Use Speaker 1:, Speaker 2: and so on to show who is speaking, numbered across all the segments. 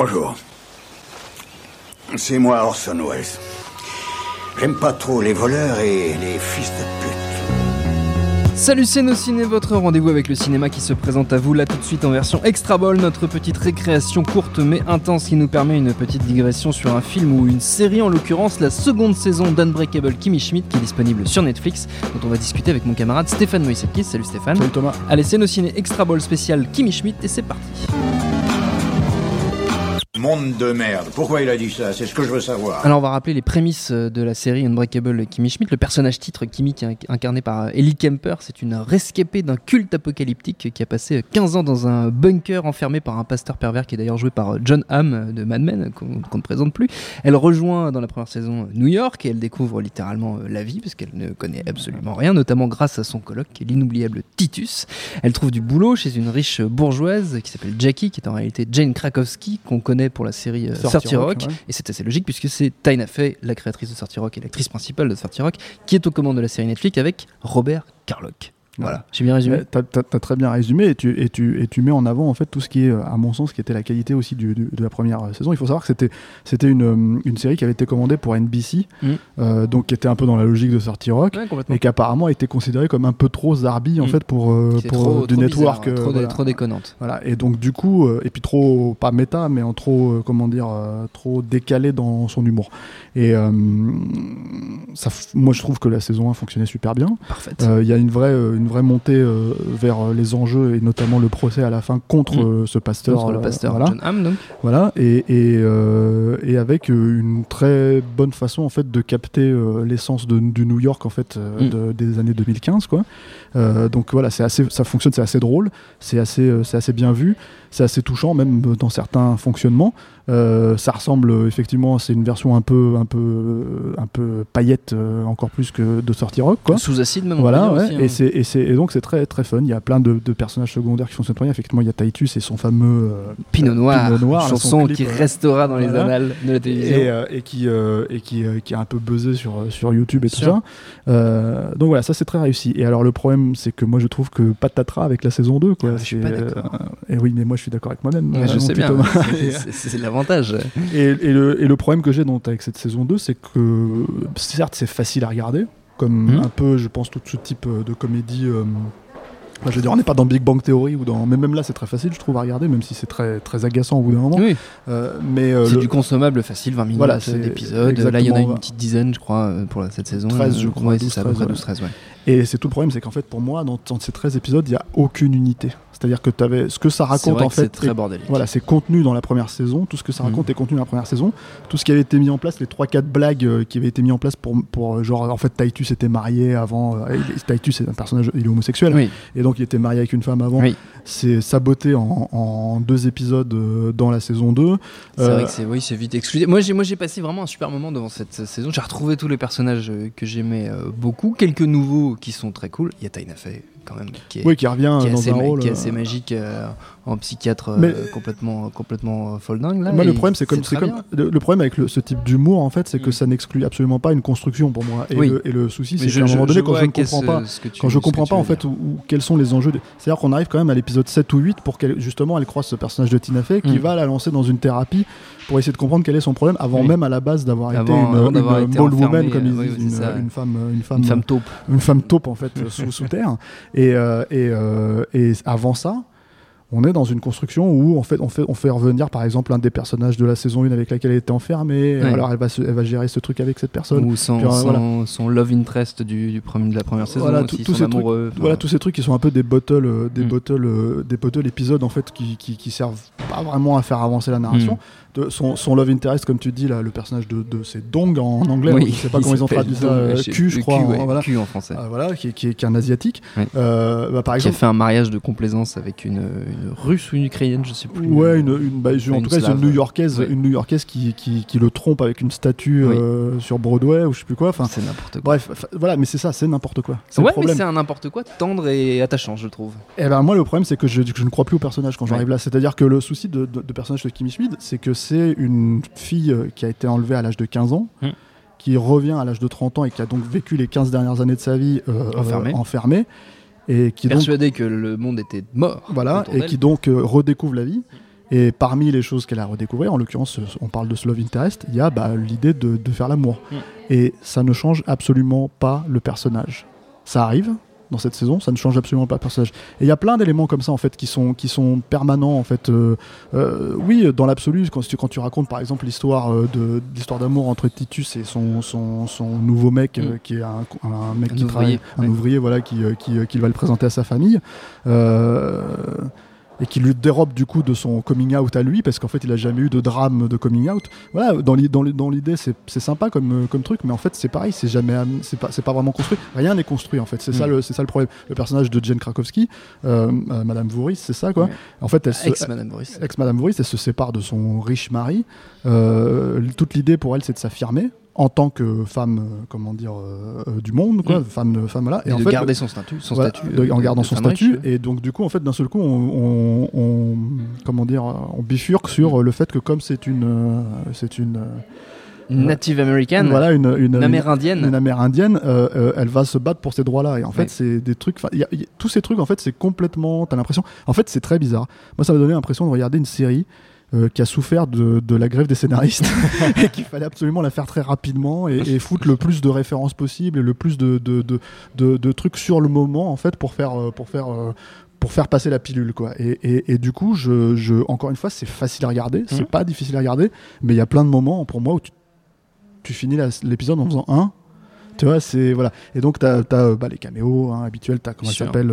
Speaker 1: Bonjour. C'est moi Orson Welles. J'aime pas trop les voleurs et les fils de pute.
Speaker 2: Salut c'est nos ciné, votre rendez-vous avec le cinéma qui se présente à vous là tout de suite en version extra ball, notre petite récréation courte mais intense qui nous permet une petite digression sur un film ou une série, en l'occurrence la seconde saison d'Unbreakable Kimmy Schmidt qui est disponible sur Netflix, dont on va discuter avec mon camarade Stéphane Moïsekis. Salut Stéphane.
Speaker 3: Salut Thomas.
Speaker 2: Allez c'est nos ciné extra ball spécial Kimmy Schmidt et c'est parti.
Speaker 1: Monde de merde. Pourquoi il a dit ça? C'est ce que je veux savoir.
Speaker 2: Alors on va rappeler les prémices euh, de la série Unbreakable Kimmy Schmidt. Le personnage titre Kimmy qui est incarné par euh, Ellie Kemper, c'est une rescapée d'un culte apocalyptique qui a passé 15 ans dans un bunker enfermé par un pasteur pervers qui est d'ailleurs joué par euh, John Hamm de Mad Men qu'on ne présente plus. Elle rejoint dans la première saison New York et elle découvre littéralement la vie parce qu'elle ne connaît absolument rien, notamment grâce à son est l'inoubliable Titus. Elle trouve du boulot chez une riche bourgeoise qui s'appelle Jackie qui est en réalité Jane Krakowski qu'on connaît pour la série euh, 30 Rock,
Speaker 3: Rock, ouais.
Speaker 2: et c'est assez logique puisque c'est Tina Fey, la créatrice de 30 Rock et l'actrice principale de 30 Rock, qui est aux commandes de la série Netflix avec Robert Carlock. Voilà, j'ai bien résumé.
Speaker 3: T'as t'as- t'as très bien résumé et tu, et, tu, et tu mets en avant en fait tout ce qui est, euh, à mon sens, qui était la qualité aussi du- du- de la première euh, saison. Il faut savoir que c'était une, euh, une série qui avait été commandée pour NBC,
Speaker 2: Mm.
Speaker 3: euh, donc qui était un peu dans la logique de Sorty Rock.
Speaker 2: Ouais.
Speaker 3: Et qui apparemment a été considérée comme un peu trop zarbi en
Speaker 2: Mm.
Speaker 3: fait pour, euh,
Speaker 2: C'est
Speaker 3: pour
Speaker 2: trop,
Speaker 3: euh, du
Speaker 2: trop
Speaker 3: network
Speaker 2: bizarre,
Speaker 3: euh,
Speaker 2: trop, dé-
Speaker 3: voilà.
Speaker 2: trop déconnante.
Speaker 3: Voilà, et donc du coup, euh, et puis trop, pas méta, mais en trop, euh, comment dire, euh, trop décalé dans son humour. Et euh, ça, moi je trouve que la saison 1 fonctionnait super bien.
Speaker 2: Parfaite.
Speaker 3: Euh, Il y a une vraie, euh, une vraie montée euh, vers euh, les enjeux et notamment le procès à la fin contre
Speaker 2: Mm.
Speaker 3: euh, ce pasteur.
Speaker 2: Contre le pasteur
Speaker 3: voilà.
Speaker 2: John Hamm, donc.
Speaker 3: Voilà, et, et, et avec une très bonne façon en fait de capter l'essence de- du New York en fait
Speaker 2: Mm.
Speaker 3: de- des années 2015 quoi. Donc voilà, c'est assez, ça fonctionne, c'est assez drôle, c'est assez, c'est assez bien vu, c'est assez touchant même dans certains fonctionnements. Euh, ça ressemble euh, effectivement, c'est une version un peu, un peu, euh, un peu paillette euh, encore plus que de sortie rock quoi.
Speaker 2: Sous acide, même.
Speaker 3: Voilà, ouais,
Speaker 2: aussi, hein.
Speaker 3: et, c'est, et, c'est, et donc c'est très, très fun. Il y a plein de, de personnages secondaires qui fonctionnent très bien. Effectivement, il y a Titus et son fameux euh,
Speaker 2: Pinot Noir,
Speaker 3: Pinot Noir,
Speaker 2: chanson
Speaker 3: clip,
Speaker 2: qui restera dans les annales de la télévision.
Speaker 3: et, et qui, et qui, qui a un peu buzzé sur, sur YouTube et tout ça. Donc voilà, ça c'est très réussi. Et alors le problème, c'est que moi je trouve que patatras avec la saison 2. Quoi.
Speaker 2: Ah, je suis
Speaker 3: C'est,
Speaker 2: pas d'accord.
Speaker 3: et oui, mais moi je suis d'accord avec moi-même.
Speaker 2: Je sais bien, c'est c'est
Speaker 3: et, et le, et le problème que j'ai avec cette saison 2, c'est que certes c'est facile à regarder, comme
Speaker 2: Mhm.
Speaker 3: un peu, je pense, tout ce type de comédie. euh, je veux dire, on n'est pas dans Big Bang Theory ou dans. Mais même là, c'est très facile, je trouve, à regarder, même si c'est très, très agaçant au bout d'un moment.
Speaker 2: Oui,
Speaker 3: Euh, mais euh,
Speaker 2: c'est
Speaker 3: le-
Speaker 2: du consommable facile, 20 minutes
Speaker 3: Voilà, c'est
Speaker 2: d'épisode. Là, il y en a une petite dizaine, je crois, euh, pour cette saison.
Speaker 3: 13, je crois,
Speaker 2: Ouais,
Speaker 3: 12,
Speaker 2: c'est ça, à peu près
Speaker 3: 13,
Speaker 2: 12-13, ouais.
Speaker 3: Et c'est tout le problème, c'est qu'en fait, pour moi, dans, dans ces 13 épisodes, il n'y a aucune unité. C'est-à-dire que avais, ce que ça
Speaker 2: C'est
Speaker 3: raconte, en
Speaker 2: c'est
Speaker 3: fait,
Speaker 2: très
Speaker 3: est-
Speaker 2: bordélique.
Speaker 3: voilà, c'est contenu dans la première saison. Tout ce que ça
Speaker 2: Mhm.
Speaker 3: raconte est contenu dans la première saison. Tout ce qui avait été mis en place, les 3-4 blagues euh, qui avaient été mis en place pour, pour genre, en fait, Titus était marié avant. Titus est un personnage, il est homosexuel.
Speaker 2: Oui,
Speaker 3: Et donc, il était marié avec une femme avant.
Speaker 2: Oui.
Speaker 3: C'est saboté en, en deux épisodes euh, dans la saison 2.
Speaker 2: c'est
Speaker 3: Euh,
Speaker 2: vrai que c'est oui, c'est vite exclu. Moi, j'ai moi j'ai passé vraiment un super moment devant cette euh, saison. J'ai retrouvé tous les personnages euh, que j'aimais euh, beaucoup, quelques nouveaux qui sont très cool. Il y a Tina Fey quand même qui est,
Speaker 3: Oui, qui revient
Speaker 2: qui est
Speaker 3: dans
Speaker 2: assez,
Speaker 3: un rôle.
Speaker 2: qui est
Speaker 3: euh,
Speaker 2: assez magique euh, en psychiatre euh, complètement complètement euh, folle dingue là.
Speaker 3: Moi, le problème, c'est comme, le, le problème avec le- ce type d'humour, en fait, c'est que
Speaker 2: Mm.
Speaker 3: ça n'exclut absolument pas une construction pour moi. Et,
Speaker 2: Oui.
Speaker 3: le, et le souci, c'est qu'à un moment donné,
Speaker 2: je
Speaker 3: quand je ne comprends pas,
Speaker 2: ce que tu-
Speaker 3: quand je comprends pas en fait où, où- quels sont les enjeux, de- c'est-à-dire qu'on arrive quand même à l'épisode 7 ou 8 pour qu'elle justement elle croise ce personnage de Tina Fey qui
Speaker 2: Mm.
Speaker 3: va la lancer dans une thérapie pour essayer de comprendre quel est son problème avant
Speaker 2: Oui.
Speaker 3: même à la base d'avoir été une, une
Speaker 2: été
Speaker 3: woman
Speaker 2: enfermée,
Speaker 3: comme ils
Speaker 2: euh, oui,
Speaker 3: disent,
Speaker 2: c'est
Speaker 3: une, femme, une femme,
Speaker 2: Une femme taupe.
Speaker 3: une femme taupe en fait sous, sous terre et, euh, et, euh, et avant ça on est dans une construction où en fait, on, fait, on fait revenir par exemple un des personnages de la saison 1 avec laquelle elle était enfermée.
Speaker 2: Ouais.
Speaker 3: Alors elle va, se- elle va gérer ce truc avec cette personne.
Speaker 2: Ou son,
Speaker 3: Puis, euh,
Speaker 2: son,
Speaker 3: voilà.
Speaker 2: son love interest du, du premier, de la première saison,
Speaker 3: Voilà,
Speaker 2: aussi,
Speaker 3: tout- tous
Speaker 2: son
Speaker 3: ces trucs-
Speaker 2: amoureux. enfin,
Speaker 3: Voilà tous ces trucs qui sont un peu des bottles, euh, des
Speaker 2: Mm.
Speaker 3: bottles, euh, des bottles épisodes en fait qui, qui, qui servent pas vraiment à faire avancer la narration.
Speaker 2: Mm.
Speaker 3: De, son, son love interest, comme tu dis là, le personnage de, de c'est Dong en, anglais.
Speaker 2: oui,
Speaker 3: je sais pas comment ils ont traduit ça. Q, je crois.
Speaker 2: Q,
Speaker 3: en-
Speaker 2: ouais,
Speaker 3: voilà.
Speaker 2: Q en français.
Speaker 3: Ah, voilà, qui, qui, est- qui est un asiatique.
Speaker 2: Ouais.
Speaker 3: Bah, par
Speaker 2: qui a
Speaker 3: exemple,
Speaker 2: fait un mariage de complaisance avec une, une russe ou une ukrainienne, je sais plus.
Speaker 3: Ouais, une, une, bah, je- en
Speaker 2: Une
Speaker 3: tout cas, c'est une New-Yorkaise,
Speaker 2: Ouais.
Speaker 3: une New-Yorkaise qui, qui, qui le trompe avec une statue
Speaker 2: Oui.
Speaker 3: euh, sur Broadway ou je sais plus quoi. Enfin,
Speaker 2: c'est n'importe quoi.
Speaker 3: bref, voilà, mais c'est ça, c'est n'importe quoi. C'est
Speaker 2: Ouais,
Speaker 3: le
Speaker 2: mais
Speaker 3: problème.
Speaker 2: c'est un n'importe quoi tendre et attachant, je trouve.
Speaker 3: Et ben moi, le problème, c'est que je, que je ne crois plus au personnage quand j'arrive
Speaker 2: Ouais.
Speaker 3: là. C'est-à-dire que le souci de, de, de personnage de Kimmy Schmid, c'est que c'est une fille euh, qui a été enlevée à l'âge de 15 ans.
Speaker 2: Hmm.
Speaker 3: Qui revient à l'âge de 30 ans et qui a donc vécu les 15 dernières années de sa vie euh,
Speaker 2: Enfermée.
Speaker 3: euh, enfermée, et qui donc
Speaker 2: Persuadé que le monde était mort.
Speaker 3: Voilà, et
Speaker 2: d'elle.
Speaker 3: qui donc euh, redécouvre la vie. Et parmi les choses qu'elle a redécouvert, en l'occurrence, euh, on parle de ce love interest, il y a bah, l'idée de, de faire l'amour.
Speaker 2: Mm.
Speaker 3: Et ça ne change absolument pas le personnage. Ça arrive dans cette saison, ça ne change absolument pas le personnage. Et il y a plein d'éléments comme ça en fait qui sont qui sont permanents en fait. Euh, euh, oui, dans l'absolu, quand tu quand tu racontes par exemple l'histoire euh, de l'histoire d'amour entre Titus et son son, son nouveau mec
Speaker 2: Mm.
Speaker 3: qui est un, un mec
Speaker 2: Un
Speaker 3: qui travaille,
Speaker 2: ouvrier,
Speaker 3: un
Speaker 2: ouais.
Speaker 3: ouvrier voilà qui qui, qui va le présenter à sa famille. Euh, et qui lui dérobe du coup de son coming out à lui parce qu'en fait il a jamais eu de drame de coming out voilà dans l'i- dans l'i- dans l'idée c'est sympa comme euh, comme truc mais en fait c'est pareil c'est jamais am- c'est pas pas vraiment construit rien n'est construit en fait c'est ça
Speaker 2: Mm.
Speaker 3: le c'est ça le problème le personnage de Jane Krakowski euh, euh, Madame Vouris c'est ça quoi
Speaker 2: Ouais.
Speaker 3: en fait elle se,
Speaker 2: Ex Madame Boris.
Speaker 3: ex Madame Vouris, elle se sépare de son riche mari. Euh, toute l'idée pour elle, c'est de s'affirmer en tant que femme, euh, comment dire, euh, euh, du monde, quoi,
Speaker 2: Mm.
Speaker 3: femme, femme là.
Speaker 2: Et,
Speaker 3: en
Speaker 2: de
Speaker 3: fait,
Speaker 2: garder son statut. Son
Speaker 3: voilà,
Speaker 2: statut
Speaker 3: de- en gardant
Speaker 2: de
Speaker 3: son statut.
Speaker 2: riche.
Speaker 3: Et donc, du coup, en fait, d'un seul coup, on, on- on- comment dire, on bifurque sur euh, le fait que comme c'est une, c'est une,
Speaker 2: Une Native American,
Speaker 3: voilà, une, une,
Speaker 2: une amérindienne.
Speaker 3: une amérindienne, euh, euh, elle va se battre pour ces droits-là. Et en fait,
Speaker 2: Ouais.
Speaker 3: c'est des trucs. 'fin, il y a- il y a- tous ces trucs, en fait, c'est complètement. T'as l'impression. En fait, c'est très bizarre. Moi, ça m'a donné l'impression de regarder une série. Euh, qui a souffert de, de la grève des scénaristes et qu'il fallait absolument la faire très rapidement et, et foutre le plus de références possible et le plus de, trucs sur le moment en fait pour faire euh, pour faire euh, pour faire passer la pilule quoi. Et, et, et du coup je, je encore une fois c'est facile à regarder c'est
Speaker 2: Mhm.
Speaker 3: pas difficile à regarder mais il y a plein de moments pour moi où tu, tu finis l'épisode en faisant un tu vois c'est voilà. Et donc t'as as, bah, les caméos hein, habituels t'as comment s'appelle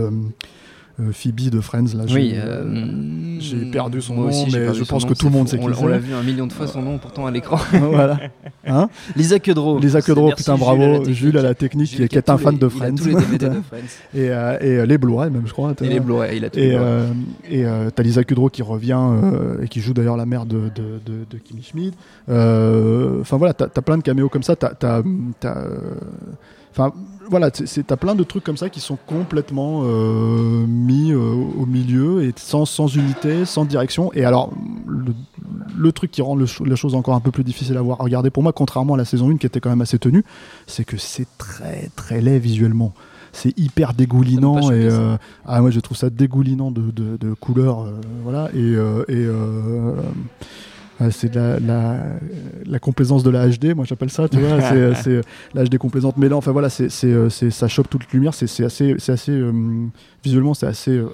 Speaker 3: Phoebe de Friends là
Speaker 2: Oui,
Speaker 3: j'ai-
Speaker 2: euh,
Speaker 3: j'ai perdu son nom,
Speaker 2: aussi,
Speaker 3: mais je pense
Speaker 2: nom,
Speaker 3: que tout le monde sait qui c'est.
Speaker 2: On l'a vu un million de fois son nom pourtant à l'écran.
Speaker 3: voilà hein
Speaker 2: Lisa Kudrow.
Speaker 3: Lisa Kudrow putain bravo. Jules à la technique qui, est- un fan de Friends
Speaker 2: tous les DVD de Friends.
Speaker 3: et, euh, et euh, les Blu-ray même je crois
Speaker 2: Et les Blu-ray, il a les
Speaker 3: Et, euh, euh, t'as Lisa Kudrow qui revient euh, et qui joue d'ailleurs la mère de, de, Kimmy Schmid. Euh, Enfin voilà, t'as as plein de caméos comme ça. T'as, euh, Enfin voilà, t'as plein de trucs comme ça qui sont complètement euh, mis euh, au milieu et sans, sans unité, sans direction. Et alors le, le truc qui rend le la chose encore un peu plus difficile à voir, à regarder pour moi, contrairement à la saison 1 qui était quand même assez tenue, c'est que c'est très très laid visuellement. C'est hyper dégoulinant et euh, ah moi je trouve ça dégoulinant de, de, de couleurs euh, voilà et, euh, et c'est de la, la, la complaisance de la HD moi j'appelle ça tu vois. C'est c'est la HD complaisante. Mais là enfin voilà c'est euh, ça chope toute lumière. C'est assez c'est assez euh, visuellement c'est assez euh,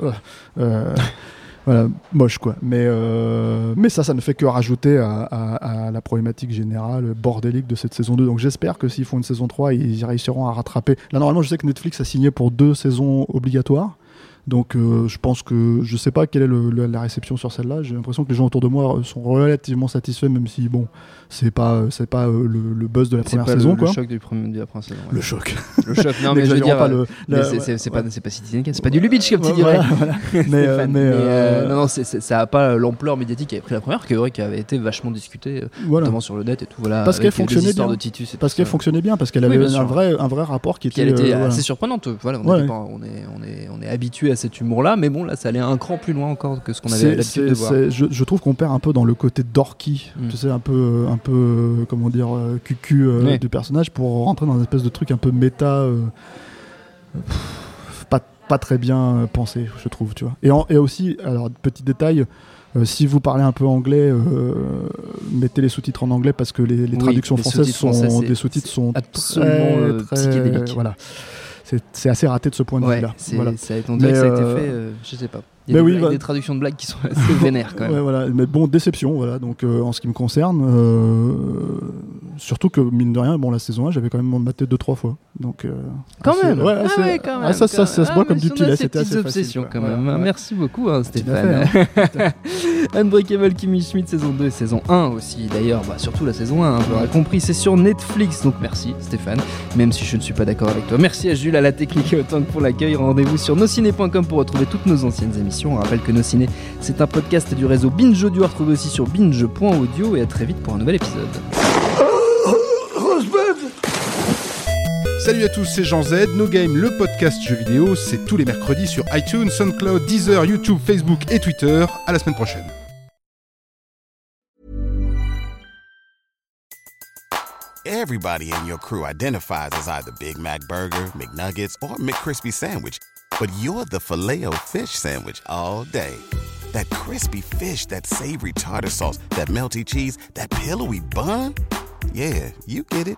Speaker 3: euh, voilà moche quoi. Mais euh, mais ça ça ne fait que rajouter à, à- à la problématique générale bordélique de cette saison 2 donc j'espère que s'ils font une saison 3 ils réussiront à rattraper. Là normalement je sais que Netflix a signé pour deux saisons obligatoires donc euh, je pense que je sais pas quelle est le- le- la réception sur celle-là. J'ai l'impression que les gens autour de moi euh, sont relativement satisfaits, même si bon, c'est pas c'est pas euh, le, le buzz de la première
Speaker 2: pas
Speaker 3: saison
Speaker 2: le,
Speaker 3: quoi.
Speaker 2: le choc du premier de la première saison. ouais.
Speaker 3: Le choc.
Speaker 2: Le choc. Non mais je veux dire,
Speaker 3: pas
Speaker 2: euh,
Speaker 3: le-
Speaker 2: c'est-
Speaker 3: ouais,
Speaker 2: c'est
Speaker 3: ouais.
Speaker 2: pas c'est pas c'est pas du Lubitsch comme tu dirais.
Speaker 3: voilà, voilà. Mais, euh, euh,
Speaker 2: non non, ça a pas l'ampleur médiatique qu'avait pris la première, qui, qui avait été vachement discutée, euh,
Speaker 3: voilà.
Speaker 2: notamment sur le net et tout. Voilà.
Speaker 3: Parce qu'elle fonctionnait bien.
Speaker 2: de Titus et
Speaker 3: Parce qu'elle fonctionnait bien, parce qu'elle avait un vrai un vrai rapport qui
Speaker 2: Qui
Speaker 3: était. euh,
Speaker 2: assez surprenante. Voilà, pas- on est, on est, on est habitué à cet humour-là, mais bon, là, ça allait un cran plus loin encore que ce qu'on avait l'habitude de voir.
Speaker 3: je, je trouve qu'on perd un peu dans le côté dorky,
Speaker 2: Mm.
Speaker 3: tu sais, un peu, un peu, euh, comment dire, euh, cucu euh,
Speaker 2: Ouais.
Speaker 3: du personnage pour rentrer dans une espèce de truc un peu méta, euh, pff, pas, pas très bien euh, pensé, je trouve, tu vois. Et, en- et aussi, alors petit détail. euh, si vous parlez un peu anglais, euh, mettez les sous-titres en anglais parce que les, les
Speaker 2: Oui,
Speaker 3: traductions
Speaker 2: les
Speaker 3: françaises
Speaker 2: sous-titres
Speaker 3: sont
Speaker 2: français,
Speaker 3: des sous-titres sont
Speaker 2: absolument,
Speaker 3: très,
Speaker 2: euh,
Speaker 3: très-
Speaker 2: psychédéliques.
Speaker 3: Voilà, c'est assez raté de ce point de
Speaker 2: Ouais,
Speaker 3: vue-là. Voilà.
Speaker 2: ça, on dirait
Speaker 3: Mais,
Speaker 2: que ça a été
Speaker 3: euh,
Speaker 2: fait, euh, je sais pas. Il y a des,
Speaker 3: oui,
Speaker 2: blagues- des traductions de blagues qui sont assez vénères quand même.
Speaker 3: Ouais, voilà. Mais bon, déception, voilà. Donc, euh, en ce qui me concerne, euh, surtout que mine de rien, bon, la saison 1, j'avais quand même maté deux trois fois. Donc, euh,
Speaker 2: Quand
Speaker 3: assez-
Speaker 2: même.
Speaker 3: ouais,
Speaker 2: Ah ouais, quand
Speaker 3: ah,
Speaker 2: même,
Speaker 3: ça, ça,
Speaker 2: quand
Speaker 3: ça se boit
Speaker 2: Ah,
Speaker 3: comme du petit lait. C'était assez
Speaker 2: obsessions quand même. hein. Merci beaucoup, hein, Stéphane.
Speaker 3: fait,
Speaker 2: Unbreakable Kimmy Schmidt saison 2 et saison 1 aussi. D'ailleurs, bah, surtout la saison 1, hein, vous l'aurez compris, c'est sur Netflix. Donc merci Stéphane, même si je ne suis pas d'accord avec toi. Merci à Jules, à la technique et au tank pour l'accueil. Rendez-vous sur nosciné.com pour retrouver toutes nos anciennes émissions. On rappelle que Nos Ciné, c'est un podcast du réseau Binge Audio à retrouver aussi sur binge.audio et à très vite pour un nouvel épisode.
Speaker 4: Salut à tous, c'est Jean Z. No Game, le podcast jeux vidéo, c'est tous les mercredis sur iTunes, SoundCloud, Deezer, YouTube, Facebook et Twitter. À la semaine prochaine.
Speaker 5: Everybody in your crew identifies as either Big Mac Burger, McNuggets, or McCrispy Sandwich. But you're the filet fish Sandwich all day. That crispy fish, that savory tartar sauce, that melty cheese, that pillowy bun? Yeah, you get it.